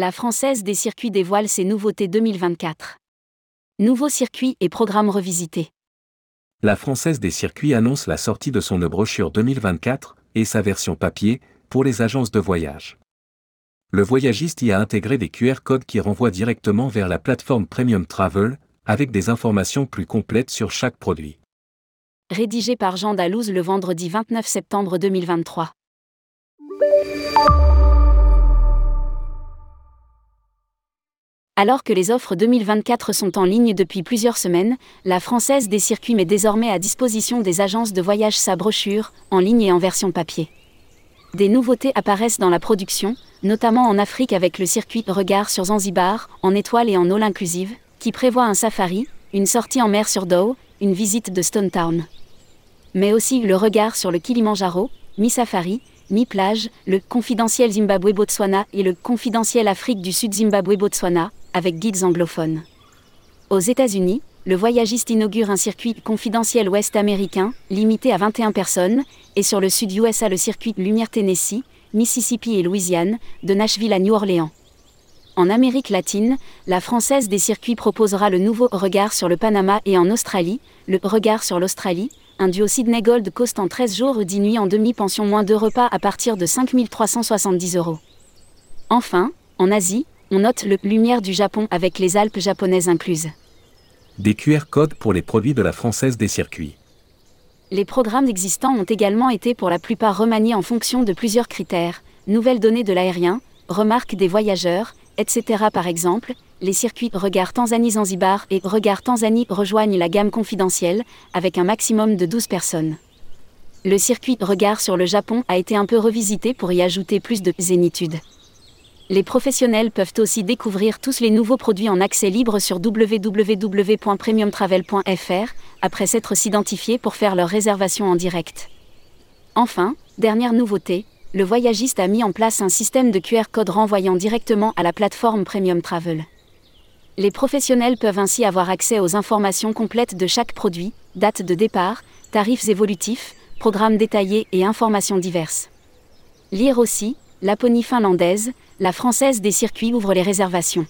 La Française des circuits dévoile ses nouveautés 2024. Nouveaux circuits et programmes revisités. La Française des circuits annonce la sortie de son brochure 2024 et sa version papier pour les agences de voyage. Le voyagiste y a intégré des QR codes qui renvoient directement vers la plateforme Premium Travel, avec des informations plus complètes sur chaque produit. Rédigé par Jean Dalouse le vendredi 29 septembre 2023. Alors que les offres 2024 sont en ligne depuis plusieurs semaines, la Française des circuits met désormais à disposition des agences de voyage sa brochure, en ligne et en version papier. Des nouveautés apparaissent dans la production, notamment en Afrique avec le circuit Regard sur Zanzibar, en étoile et en all inclusive, qui prévoit un safari, une sortie en mer sur Dow, une visite de Stone Town. Mais aussi le regard sur le Kilimanjaro, mi-safari, mi-plage, le confidentiel Zimbabwe-Botswana et le confidentiel Afrique du Sud Zimbabwe-Botswana, avec guides anglophones. Aux États-Unis, le voyagiste inaugure un circuit confidentiel ouest américain, limité à 21 personnes, et sur le sud USA le circuit Lumière Tennessee, Mississippi et Louisiane, de Nashville à New Orleans. En Amérique latine, la Française des circuits proposera le nouveau Regard sur le Panama et en Australie, le Regard sur l'Australie, un duo Sydney Gold Coast en 13 jours 10 nuits en demi-pension moins de repas à partir de 5370 euros. Enfin, en Asie, on note le Lumière du Japon avec les Alpes japonaises incluses. Des QR codes pour les produits de la Française des circuits. Les programmes existants ont également été pour la plupart remaniés en fonction de plusieurs critères, nouvelles données de l'aérien, remarques des voyageurs, etc. Par exemple, les circuits Regard Tanzanie-Zanzibar et Regard Tanzanie rejoignent la gamme confidentielle, avec un maximum de 12 personnes. Le circuit Regard sur le Japon a été un peu revisité pour y ajouter plus de zénitude. Les professionnels peuvent aussi découvrir tous les nouveaux produits en accès libre sur www.premiumtravel.fr, après s'être s'identifiés pour faire leur réservation en direct. Enfin, dernière nouveauté, le voyagiste a mis en place un système de QR code renvoyant directement à la plateforme Premium Travel. Les professionnels peuvent ainsi avoir accès aux informations complètes de chaque produit, date de départ, tarifs évolutifs, programmes détaillés et informations diverses. Lire aussi, Laponie finlandaise, la française des circuits ouvre les réservations.